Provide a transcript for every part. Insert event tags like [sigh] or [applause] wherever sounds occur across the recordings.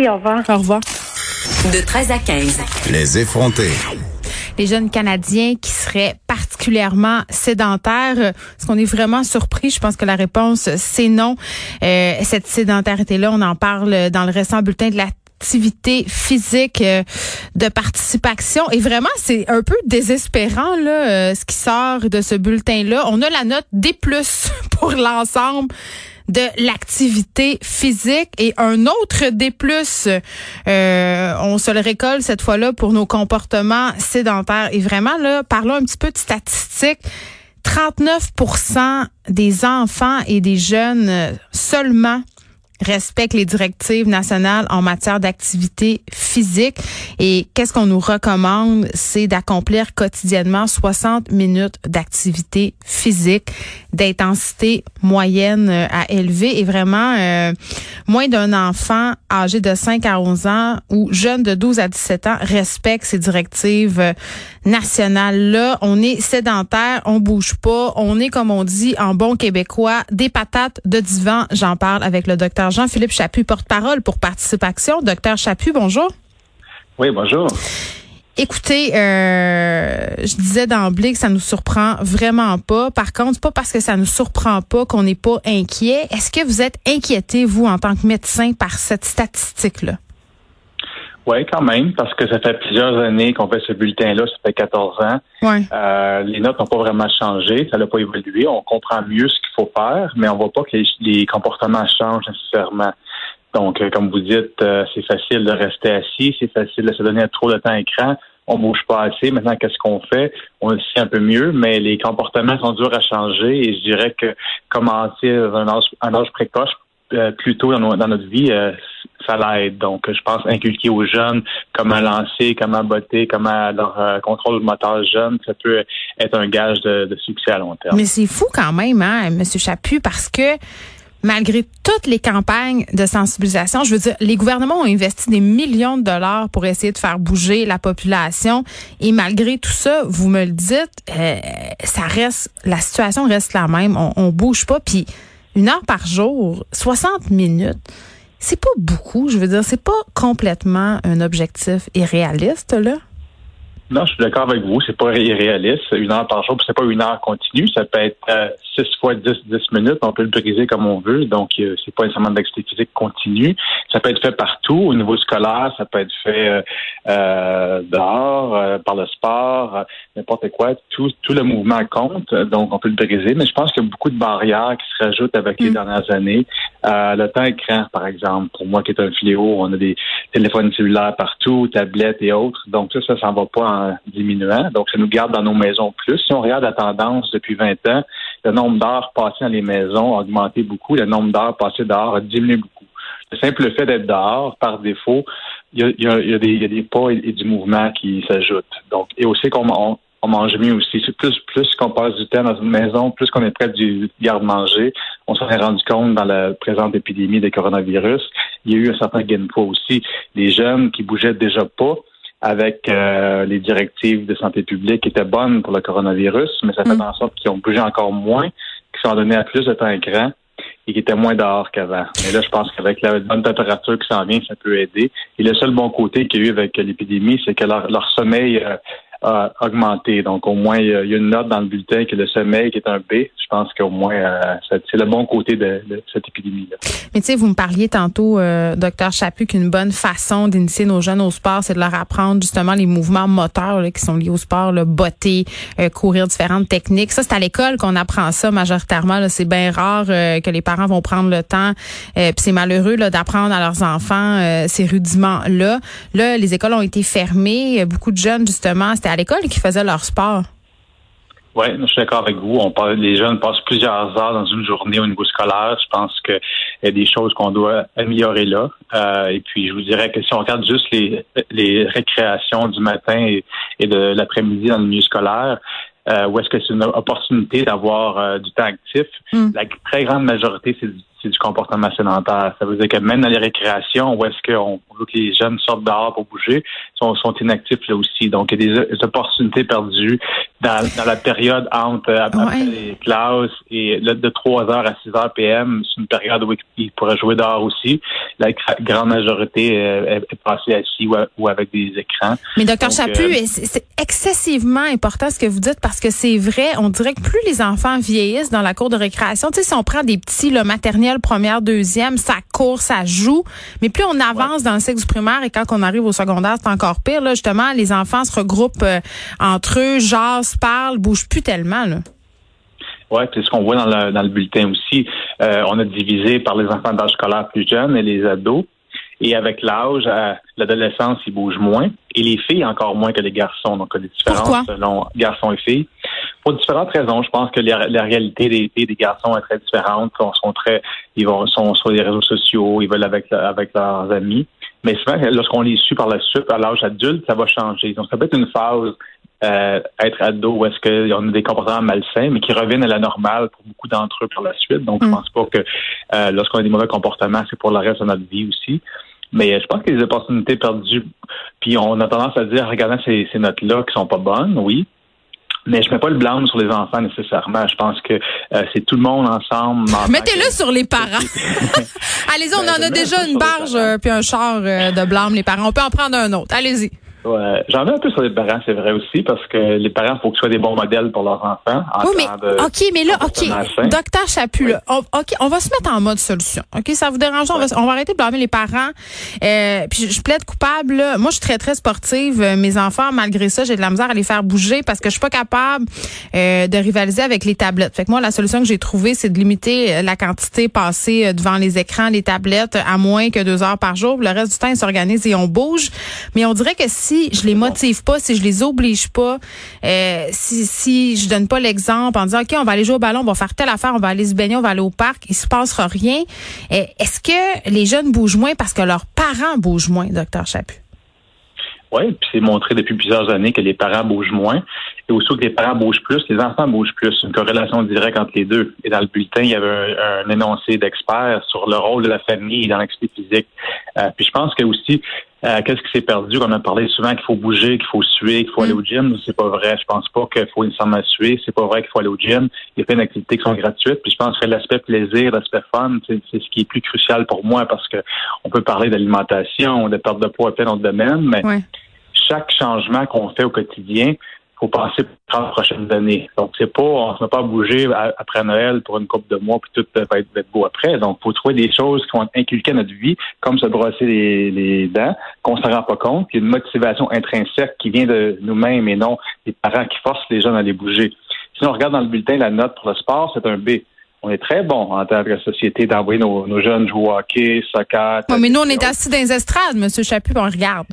Au revoir. Au revoir. De 13 à 15. Les effrontés. Les jeunes Canadiens qui seraient particulièrement sédentaires, est-ce qu'on est vraiment surpris? Je pense que la réponse, c'est non. Euh, cette sédentarité-là, on en parle dans le récent bulletin de la activité physique euh, de participation. Et vraiment, c'est un peu désespérant là, euh, ce qui sort de ce bulletin-là. On a la note D+, [laughs] pour l'ensemble de l'activité physique et un autre D+, euh, on se le récolte cette fois-là pour nos comportements sédentaires. Et vraiment, là, parlons un petit peu de statistiques. 39% des enfants et des jeunes seulement respectent les directives nationales en matière d'activité physique. Et qu'est-ce qu'on nous recommande? C'est d'accomplir quotidiennement 60 minutes d'activité physique d'intensité moyenne euh, à élever et vraiment euh, moins d'un enfant âgé de 5 à 11 ans ou jeune de 12 à 17 ans respecte ces directives euh, nationales là. On est sédentaire, on bouge pas, on est comme on dit en bon québécois des patates de divan. J'en parle avec le docteur Jean-Philippe Chaput, porte-parole pour Participation. Docteur Chaput, bonjour. Oui, bonjour. Écoutez, euh, je disais d'emblée que ça nous surprend vraiment pas. Par contre, pas parce que ça nous surprend pas qu'on n'est pas inquiet. Est-ce que vous êtes inquiété, vous, en tant que médecin, par cette statistique-là? Oui, quand même, parce que ça fait plusieurs années qu'on fait ce bulletin-là, ça fait 14 ans. Ouais. Euh, les notes n'ont pas vraiment changé, ça n'a pas évolué. On comprend mieux ce qu'il faut faire, mais on voit pas que les, les comportements changent nécessairement. Donc, euh, comme vous dites, euh, c'est facile de rester assis, c'est facile de se donner trop de temps à écran. On bouge pas assez. Maintenant, qu'est-ce qu'on fait? On le sait un peu mieux, mais les comportements sont durs à changer et je dirais que commencer à un âge, un âge précoce, euh, plus tôt dans, notre vie, ça l'aide. Donc, je pense inculquer aux jeunes comment lancer, comment botter, comment leur contrôle moteur jeune, ça peut être un gage de, de succès à long terme. Mais c'est fou quand même, hein, M. Chaput, parce que malgré toutes les campagnes de sensibilisation, je veux dire, les gouvernements ont investi des millions de dollars pour essayer de faire bouger la population. Et malgré tout ça, vous me le dites, euh, ça reste, la situation reste la même. On, on bouge pas. Puis une heure par jour, 60 minutes, c'est pas beaucoup. Je veux dire, c'est pas complètement un objectif irréaliste là. Non, je suis d'accord avec vous. C'est pas irréaliste. Une heure par jour, c'est pas une heure continue. Ça peut être euh, six fois dix, dix minutes. On peut le briser comme on veut. Donc, euh, c'est pas nécessairement de l'activité physique continue. Ça peut être fait partout. Au niveau scolaire, ça peut être fait euh, euh dehors, par le sport, n'importe quoi. Tout, tout le mouvement compte. Donc, on peut le briser. Mais je pense qu'il y a beaucoup de barrières qui se rajoutent avec les dernières années. le temps écran, par exemple, pour moi qui est un fléau, on a des téléphones cellulaires partout, tablettes et autres. Donc, ça, ça s'en va pas en diminuant. Donc, ça nous garde dans nos maisons plus. Si on regarde la tendance depuis 20 ans, le nombre d'heures passées dans les maisons a augmenté beaucoup. Le nombre d'heures passées dehors a diminué beaucoup. Le simple fait d'être dehors, par défaut, il y a, des, pas et, du mouvement qui s'ajoutent. Donc, et aussi qu'on on, mange mieux aussi. Plus, plus qu'on passe du temps dans une maison, plus qu'on est près du garde-manger. On s'en est rendu compte dans la présente épidémie de coronavirus. Il y a eu un certain gain de poids aussi. Les jeunes qui bougeaient déjà pas, avec euh, les directives de santé publique qui étaient bonnes pour le coronavirus, mais ça fait mm. en sorte qu'ils ont bougé encore moins, qu'ils sont donnés à plus de temps écran et qui étaient moins dehors qu'avant. Mais là, je pense qu'avec la bonne température qui s'en vient, ça peut aider. Et le seul bon côté qu'il y a eu avec l'épidémie, c'est que leur, leur sommeil euh, a augmenté. Donc, au moins, il y a une note dans le bulletin que le sommeil qui est un B. Je pense qu'au moins, euh, c'est le bon côté de, cette épidémie-là. Mais tu sais, vous me parliez tantôt, euh, docteur Chaput, qu'une bonne façon d'initier nos jeunes au sport, c'est de leur apprendre justement les mouvements moteurs qui sont liés au sport, le botter, euh, courir différentes techniques. Ça, c'est à l'école qu'on apprend ça majoritairement. C'est bien rare euh, que les parents vont prendre le temps. Puis c'est malheureux d'apprendre à leurs enfants ces rudiments-là. Là, les écoles ont été fermées. Beaucoup de jeunes, justement, c'était à l'école qui faisaient leur sport. Oui, je suis d'accord avec vous. On parle, les jeunes passent plusieurs heures dans une journée au niveau scolaire. Je pense que il y a des choses qu'on doit améliorer là. Euh, et puis, je vous dirais que si on regarde juste les, les récréations du matin et, et de l'après-midi dans le milieu scolaire, euh, où est-ce que c'est une opportunité d'avoir euh, du temps actif, Mm. la très grande majorité, c'est du, du comportement sédentaire. Ça veut dire que même dans les récréations, où est-ce qu'on veut que les jeunes sortent dehors pour bouger, sont, inactifs là aussi. Donc, il y a des opportunités perdues dans, dans la période entre après Ouais. les classes et là, de 3 h à 6 h PM, c'est une période où ils pourraient jouer dehors aussi. La gra- grande majorité euh, est, passée assis ou, avec des écrans. Mais docteur Chaput, euh, c'est excessivement important ce que vous dites parce que c'est vrai, on dirait que plus les enfants vieillissent dans la cour de récréation, tu sais, si on prend des petits, là, maternelle, première, deuxième, ça court, ça joue, mais plus on avance dans le cycle du primaire et quand on arrive au secondaire, c'est encore pire, là, justement, les enfants se regroupent euh, entre eux, jasent, parlent, bougent plus tellement, là. Oui, c'est ce qu'on voit dans le, dans le bulletin aussi. Euh, on a divisé par les enfants d'âge scolaire plus jeunes et les ados. Et avec l'âge, à l'adolescence, ils bougent moins. Et les filles encore moins que les garçons. Donc, il y a des différences Pourquoi? selon garçons et filles. Pour différentes raisons. Je pense que la, la réalité des filles et des garçons est très différente. Ils sont très, ils vont, sont sur les réseaux sociaux, ils veulent avec, avec leurs amis. Mais souvent, lorsqu'on les suit par la suite, à l'âge adulte, ça va changer. Donc, ça peut être une phase euh, être ado où est-ce qu'ils ont des comportements malsains, mais qui reviennent à la normale pour beaucoup d'entre eux par la suite. Donc, je Mm. pense pas que euh, lorsqu'on a des mauvais comportements, c'est pour le reste de notre vie aussi. Mais euh, je pense qu'il y a des opportunités perdues. Puis on a tendance à dire, regardant ces, ces notes-là qui sont pas bonnes, oui. Mais je mets pas le blâme sur les enfants nécessairement. Je pense que euh, c'est tout le monde ensemble. en Mettez-le que- sur les parents. [laughs] Allez-y, on Ben, en je a déjà une les barge euh, puis un char euh, de blâme, les parents. On peut en prendre un autre. Allez-y. Ouais, j'en mets un peu sur les parents, c'est vrai aussi, parce que les parents, faut que ce soit des bons modèles pour leurs enfants. en Oui, mais de- OK, mais là, OK. Docteur Chaput, là, on, OK, on va se mettre en mode solution. OK, ça vous dérange? On, va, on va arrêter de blâmer les parents. Euh, puis je, je plaide coupable. là. Moi, je suis très, très sportive. Euh, Mes enfants, malgré ça, j'ai de la misère à les faire bouger parce que je suis pas capable euh, de rivaliser avec les tablettes. Fait que moi, la solution que j'ai trouvée, c'est de limiter euh, la quantité passée euh, devant les écrans, les tablettes, à moins que deux heures par jour. Le reste du temps, ils s'organisent et on bouge. Mais on dirait que si je les motive pas, si je les oblige pas, euh, si, si je donne pas l'exemple en disant, OK, on va aller jouer au ballon, on va faire telle affaire, on va aller se baigner, on va aller au parc, il se passera rien. Euh, Est-ce que les jeunes bougent moins parce que leurs parents bougent moins, docteur Chaput? Oui, puis c'est montré depuis plusieurs années que les parents bougent moins. Et aussi que les parents bougent plus, les enfants bougent plus. Une corrélation directe entre les deux. Et dans le bulletin, il y avait un, un énoncé d'experts sur le rôle de la famille dans l'activité physique. Euh, puis je pense que aussi, euh, qu'est-ce qui s'est perdu? On a parlé souvent qu'il faut bouger, qu'il faut suer, qu'il faut aller au gym. C'est pas vrai. Je pense pas qu'il faut nécessairement suer. C'est pas vrai qu'il faut aller au gym. Il y a plein d'activités qui sont gratuites. Puis je pense que l'aspect plaisir, l'aspect fun, c'est ce qui est plus crucial pour moi parce que on peut parler d'alimentation, de perte de poids plein d'autres domaines, mais Ouais. chaque changement qu'on fait au quotidien, faut penser pour les prochaines années. Donc, c'est pas, on se met pas bouger après Noël pour une couple de mois, puis tout va être, va être beau après. Donc, faut trouver des choses qui vont inculquer à notre vie, comme se brosser les, les dents, qu'on se rend pas compte, puis une motivation intrinsèque qui vient de nous-mêmes et non des parents qui forcent les jeunes à les bouger. Si on regarde dans le bulletin la note pour le sport, c'est un B. On est très bon en tant que société d'envoyer nos, nos jeunes jouer au hockey, soccer. Mais nous, on est assis dans les estrades, monsieur Chaput, on regarde.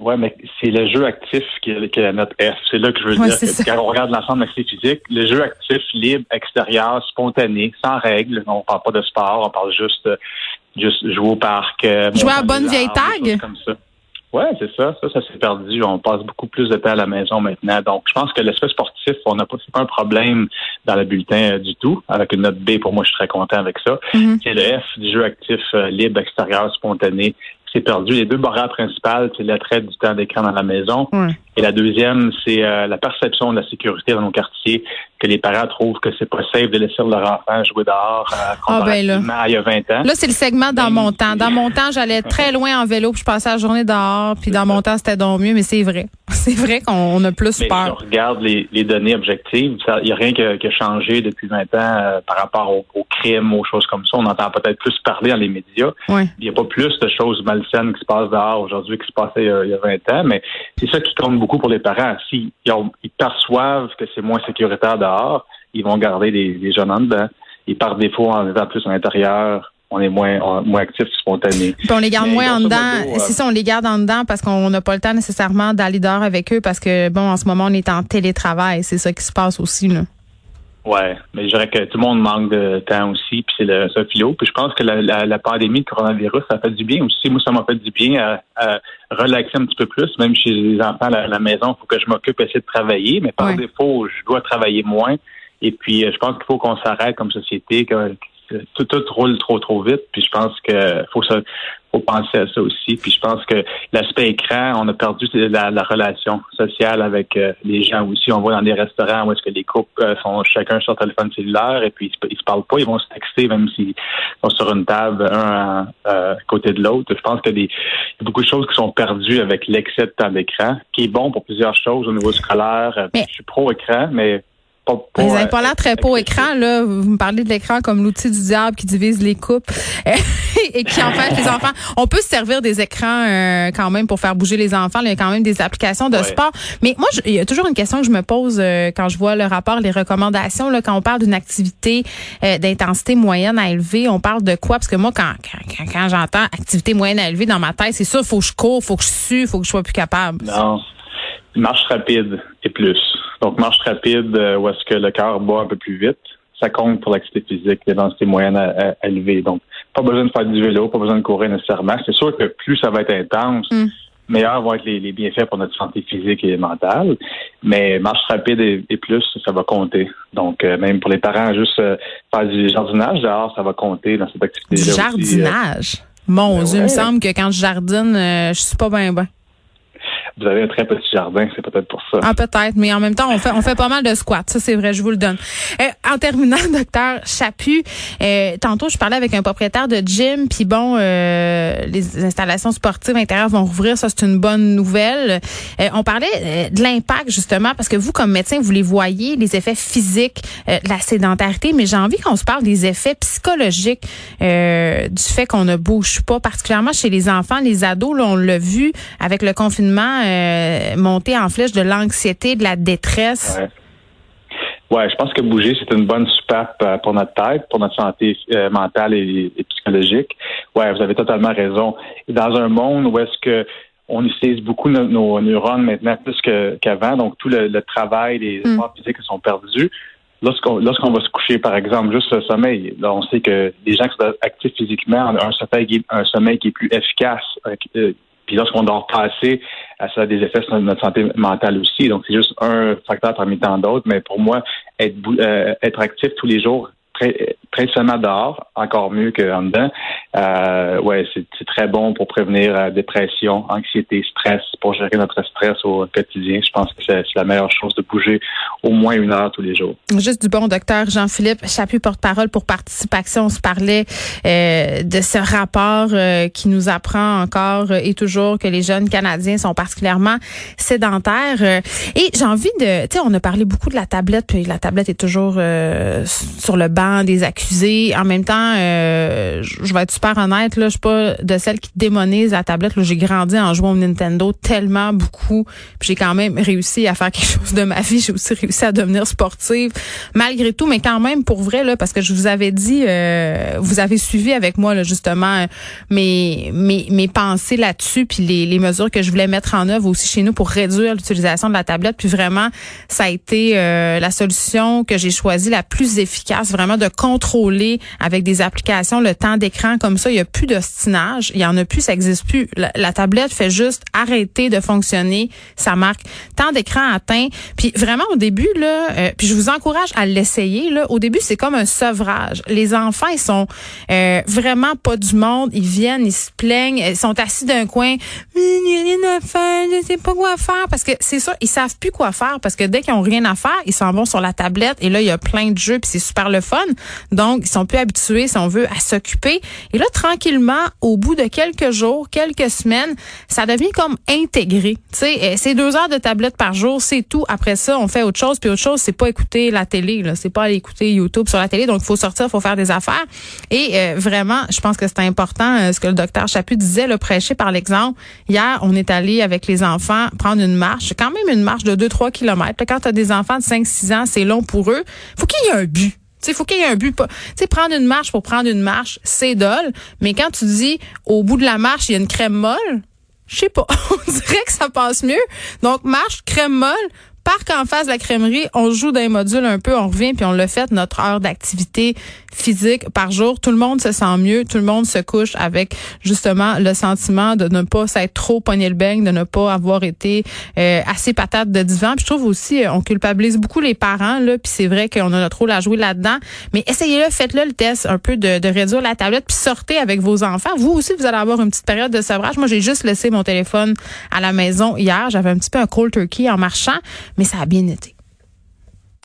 Oui, mais c'est le jeu actif qui est, qui est la note F. C'est là que je veux Ouais, dire que quand on regarde l'ensemble de l'activité physique, le jeu actif, libre, extérieur, spontané, sans règles. On parle pas de sport, on parle juste, euh, juste jouer au parc. euh, Jouer à bonne vieille tag? choses Comme ça. Ouais, c'est ça. Ça, ça s'est perdu. On passe beaucoup plus de temps à la maison maintenant. Donc, je pense que l'aspect sportif, on n'a pas, pas un problème dans le bulletin euh, du tout. Avec une note B, pour moi, je suis très content avec ça. Mhm. C'est le F du jeu actif, euh, libre, extérieur, spontané. C'est perdu. Les deux barrières principales, c'est l'attrait du temps d'écran dans la maison. Ouais. Et la deuxième, c'est euh, la perception de la sécurité dans nos quartiers, que les parents trouvent que c'est pas safe de laisser leur enfant jouer dehors euh, Ah, ben à il y a 20 ans. Là, c'est le segment dans Ben, mon temps. Dans mon temps, j'allais [laughs] très loin en vélo, puis je passais la journée dehors, puis dans mon temps, c'était donc mieux, mais c'est vrai. [laughs] C'est vrai qu'on a plus Mais si on peur. regarde les, les données objectives, il n'y a rien qui a, qui a changé depuis 20 ans euh, par rapport au- aux crimes, aux choses comme ça. On entend peut-être plus parler dans les médias. Ouais. Il n'y a pas plus de choses malsaines qui se passent dehors aujourd'hui qui se passaient il y a, il y a 20 ans, mais c'est ça qui compte beaucoup pour les parents. S'ils ont- ils perçoivent que c'est moins sécuritaire dehors, ils vont garder les, les jeunes en dedans. Et par défaut, en étant plus à l'intérieur, on est moins, on- moins actif, spontané. Puis on les garde Mais moins en dedans. euh, C'est ça, on les garde en dedans parce qu'on n'a pas le temps nécessairement d'aller dehors avec eux parce que, bon, en ce moment, on est en télétravail. C'est ça qui se passe aussi, là. Ouais, mais je dirais que tout le monde manque de temps aussi, puis c'est le ça philo. Puis je pense que la, la, la, pandémie de coronavirus, ça fait du bien aussi. Moi, ça m'a fait du bien à, à, relaxer un petit peu plus. Même chez les enfants à la, maison, il faut que je m'occupe, essayer de travailler, mais par défaut, je dois travailler moins. Et puis, euh, je pense qu'il faut qu'on s'arrête comme société, que, tout, tout roule trop, trop vite. Puis je pense que faut ça, faut penser à ça aussi. Puis je pense que l'aspect écran, on a perdu la, relation sociale avec euh, les gens aussi. On voit dans des restaurants où est-ce que les couples euh, sont chacun sur leur téléphone cellulaire et puis ils se, se parlent pas, ils vont se texter même s'ils sont sur une table, un à, côté de l'autre. Je pense qu'il y a beaucoup de choses qui sont perdues avec l'excès de temps d'écran, qui est bon pour plusieurs choses au niveau scolaire. Je suis pro-écran, mais vous n'avez pas l'air très beau écran, là. Vous me parlez de l'écran comme l'outil du diable qui divise les coupes [laughs] et qui empêche les enfants. On peut se servir des écrans euh, quand même pour faire bouger les enfants. Il y a quand même des applications de sport. Mais moi, il y a toujours une question que je me pose euh, quand je vois le rapport, les recommandations. Là, quand on parle d'une activité euh, d'intensité moyenne à élevée, on parle de quoi? Parce que moi, quand, quand, quand j'entends activité moyenne à élevée dans ma tête, c'est sûr, faut que je cours, faut que je sue, faut que je sois plus capable. Non. Marche rapide et plus. Donc, marche rapide euh, où est-ce que le cœur bat un peu plus vite, ça compte pour l'activité physique, les densités moyennes à, élever. Donc, pas besoin de faire du vélo, pas besoin de courir nécessairement. C'est sûr que plus ça va être intense, mm. meilleurs vont être les, bienfaits pour notre santé physique et mentale. Mais marche rapide et, plus, ça va compter. Donc, euh, même pour les parents, juste euh, faire du jardinage dehors, ça va compter dans cette activité-là. Jardinage? Mon ben Dieu, il me semble que quand je jardine, je suis pas bien bien vous avez un très petit jardin, c'est peut-être pour ça. Ah, peut-être, mais en même temps, on fait, on fait pas mal de squats. Ça, c'est vrai, je vous le donne. Euh, en terminant, [laughs] docteur Chaput, euh, tantôt, je parlais avec un propriétaire de gym, puis bon, euh, les installations sportives intérieures vont rouvrir. Ça, c'est une bonne nouvelle. on parlait de l'impact, justement, parce que vous, comme médecin, vous les voyez, les effets physiques de la sédentarité, mais j'ai envie qu'on se parle des effets psychologiques du fait qu'on ne bouge pas, particulièrement chez les enfants, les ados. Là, on l'a vu avec le confinement euh, monter en flèche de l'anxiété, de la détresse? Ouais. je pense que bouger, c'est une bonne soupape euh, pour notre tête, pour notre santé euh, mentale et, psychologique. Ouais, vous avez totalement raison. Dans un monde où est-ce que on utilise beaucoup nos, neurones maintenant plus qu'avant, donc tout le, travail, les mm. efforts physiques sont perdus. Lorsqu'on lorsqu'on va se coucher, par exemple, juste le sommeil, là, on sait que les gens qui sont actifs physiquement ont un sommeil, un sommeil qui est plus efficace, puis lorsqu'on dort pas assez, ça a des effets sur notre santé mentale aussi. Donc, c'est juste un facteur parmi tant d'autres. Mais pour moi, être, euh, être actif tous les jours, principalement dehors, encore mieux qu'en dedans. Euh, ouais, c'est très bon pour prévenir euh, dépression, anxiété, stress, pour gérer notre stress au quotidien. Je pense que c'est la meilleure chose de bouger au moins une heure tous les jours. Juste du bon, docteur Jean-Philippe Chaput, porte-parole pour Participation. On se parlait euh, de ce rapport euh, qui nous apprend encore et toujours que les jeunes Canadiens sont particulièrement sédentaires. et j'ai envie de, tu sais, on a parlé beaucoup de la tablette, puis la tablette est toujours sur le banc des accusés. En même temps, euh, je vais être super honnête, là, je suis pas de celle qui démonise la tablette. J'ai grandi en jouant au Nintendo tellement beaucoup. J'ai quand même réussi à faire [laughs] quelque chose de ma vie. J'ai aussi réussi à devenir sportive malgré tout, mais quand même pour vrai là, parce que je vous avais dit, euh, vous avez suivi avec moi là, justement mes mes mes pensées là-dessus, puis les, les mesures que je voulais mettre en œuvre aussi chez nous pour réduire l'utilisation de la tablette. Puis vraiment, ça a été euh, la solution que j'ai choisie la plus efficace, vraiment de contrôler avec des applications le temps d'écran comme ça. Il y a plus d'ostinage, il y en a plus, ça existe plus. La, tablette fait juste arrêter de fonctionner. Ça marque temps d'écran atteint. Puis vraiment au début là, euh, puis je vous encourage à l'essayer là. Au début c'est comme un sevrage. Les enfants ils sont euh, vraiment pas du monde. Ils viennent, ils se plaignent, ils sont assis d'un coin. Il n'y a rien à faire, je sais pas quoi faire parce que c'est ça, ils savent plus quoi faire parce que dès qu'ils ont rien à faire, ils s'en vont sur la tablette et là il y a plein de jeux puis c'est super le fun. Donc, ils sont plus habitués, si on veut, à s'occuper. Et là, tranquillement, au bout de quelques jours, quelques semaines, ça devient comme intégré. Tu sais, eh, c'est deux heures de tablette par jour, c'est tout. Après ça, on fait autre chose. Puis autre chose, c'est pas écouter la télé. Là, c'est pas aller écouter YouTube sur la télé. Donc, il faut sortir, il faut faire des affaires. Et euh, vraiment, je pense que c'est important euh, ce que le docteur Chaput disait, le prêcher par l'exemple. Hier, on est allé avec les enfants prendre une marche. quand même une marche de 2-3 kilomètres. Quand tu as des enfants de 5-6 ans, c'est long pour eux. faut qu'il y ait un but. Il faut qu'il y ait un but. Tu sais, prendre une marche pour prendre une marche, c'est dole. Mais quand tu dis au bout de la marche, il y a une crème molle, je sais pas. [laughs] On dirait que ça passe mieux. Donc, marche, crème molle, parc en face de la crèmerie, on joue d'un module un peu, on revient puis on le fait notre heure d'activité physique par jour. Tout le monde se sent mieux, tout le monde se couche avec justement le sentiment de ne pas s'être trop pogné le beigne, de ne pas avoir été euh, assez patate de divan. Je trouve aussi, euh, on culpabilise beaucoup les parents là, puis c'est vrai qu'on a notre rôle à jouer là-dedans. Mais essayez-le, faites-le le test un peu de, de réduire la tablette, puis sortez avec vos enfants. Vous aussi, vous allez avoir une petite période de sevrage. Moi, j'ai juste laissé mon téléphone à la maison hier. J'avais un petit peu un cold turkey en marchant, mais ça a bien été.